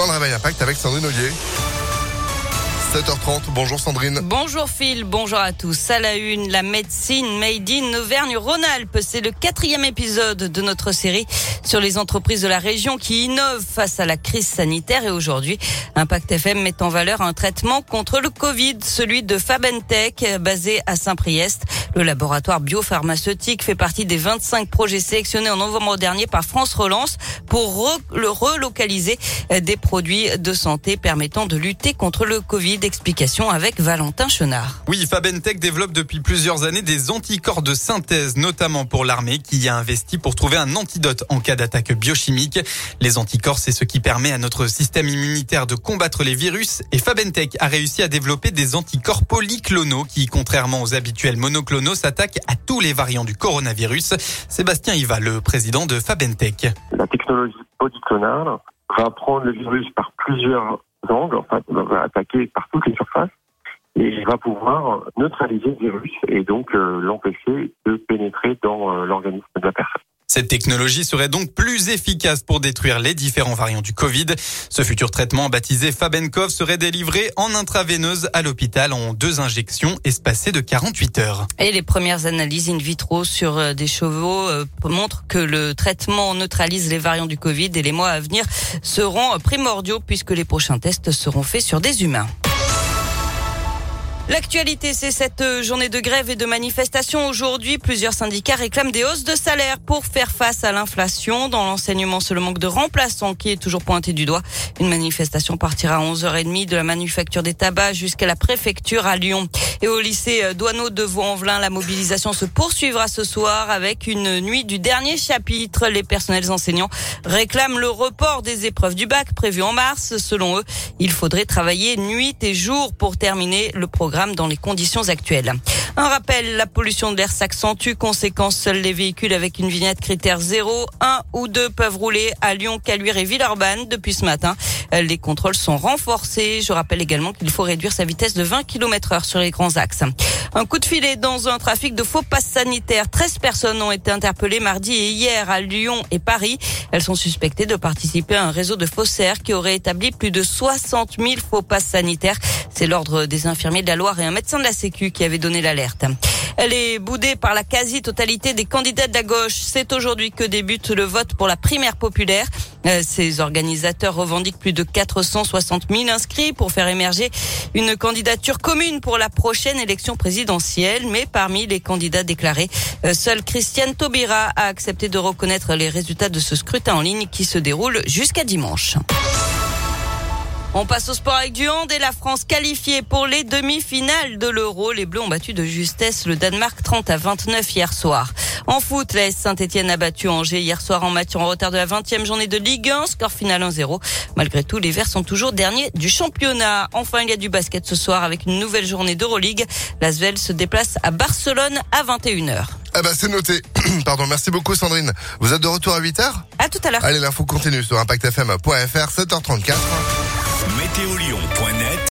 dans le Réveil Impact avec Sandrine Ollier. 7h30. Bonjour Sandrine. Bonjour Phil, bonjour à tous. À la une, la médecine made in Auvergne-Rhône-Alpes. C'est le quatrième épisode de notre série sur les entreprises de la région qui innovent face à la crise sanitaire. Et aujourd'hui, Impact FM met en valeur un traitement contre le Covid, celui de Fabentech, basé à Saint-Priest. Le laboratoire biopharmaceutique fait partie des 25 projets sélectionnés en novembre dernier par France Relance pour le relocaliser des produits de santé permettant de lutter contre le Covid d'explications avec Valentin Chenard. Oui, Fabentech développe depuis plusieurs années des anticorps de synthèse, notamment pour l'armée qui y a investi pour trouver un antidote en cas d'attaque biochimique. Les anticorps, c'est ce qui permet à notre système immunitaire de combattre les virus et Fabentech a réussi à développer des anticorps polyclonaux qui, contrairement aux habituels monoclonaux, à tous les variants du coronavirus. Sébastien Iva, le président de Fabentech. La technologie polyclonale va prendre le virus par plusieurs angles, enfin, va attaquer par toutes les surfaces et va pouvoir neutraliser le virus et donc euh, l'empêcher de pénétrer dans euh, l'organisme de la personne. Cette technologie serait donc plus efficace pour détruire les différents variants du Covid. Ce futur traitement baptisé Fabenkov serait délivré en intraveineuse à l'hôpital en deux injections espacées de 48 heures. Et les premières analyses in vitro sur euh, des chevaux montrent que le traitement neutralise les variants du Covid et les mois à venir seront primordiaux puisque les prochains tests seront faits sur des humains. L'actualité, c'est cette euh, journée de grève et de manifestation. Aujourd'hui, plusieurs syndicats réclament des hausses de salaire pour faire face à l'inflation. Dans l'enseignement, c'est le manque de remplaçants qui est toujours pointé du doigt. Une manifestation partira à 11h30 de la manufacture des tabacs jusqu'à la préfecture à Lyon. Et au lycée euh, Douaneau de Vaux-en-Velin, la mobilisation se poursuivra ce soir avec une nuit du dernier chapitre. Les personnels enseignants réclament le report des épreuves du bac prévues en mars. Selon eux, il faudrait travailler nuit et jour pour terminer le programme dans les conditions actuelles. Un rappel, la pollution de l'air s'accentue. Conséquence, seuls les véhicules avec une vignette critère 0, 1 ou 2 peuvent rouler à Lyon, Caluire et Villeurbanne depuis ce matin. Les contrôles sont renforcés. Je rappelle également qu'il faut réduire sa vitesse de 20 km heure sur les grands axes. Un coup de filet dans un trafic de faux passes sanitaires. 13 personnes ont été interpellées mardi et hier à Lyon et Paris. Elles sont suspectées de participer à un réseau de faussaires qui aurait établi plus de 60 000 faux passes sanitaires. C'est l'ordre des infirmiers de la Loire et un médecin de la Sécu qui avait donné l'alerte. Elle est boudée par la quasi-totalité des candidats de la gauche. C'est aujourd'hui que débute le vote pour la primaire populaire. Euh, ces organisateurs revendiquent plus de 460 000 inscrits pour faire émerger une candidature commune pour la prochaine élection présidentielle. Mais parmi les candidats déclarés, euh, seule Christiane Taubira a accepté de reconnaître les résultats de ce scrutin en ligne qui se déroule jusqu'à dimanche. On passe au sport avec du hand et la France qualifiée pour les demi-finales de l'Euro. Les Bleus ont battu de justesse le Danemark 30 à 29 hier soir. En foot, la Saint-Etienne a battu Angers hier soir en match en retard de la 20e journée de Ligue 1, score final 1-0. Malgré tout, les Verts sont toujours derniers du championnat. Enfin, il y a du basket ce soir avec une nouvelle journée d'Euroleague. L'Asvel se déplace à Barcelone à 21h. Ah bah c'est noté. Pardon, merci beaucoup Sandrine. Vous êtes de retour à 8h À tout à l'heure. Allez, l'info continue sur impactfm.fr 7h34. Météolion.net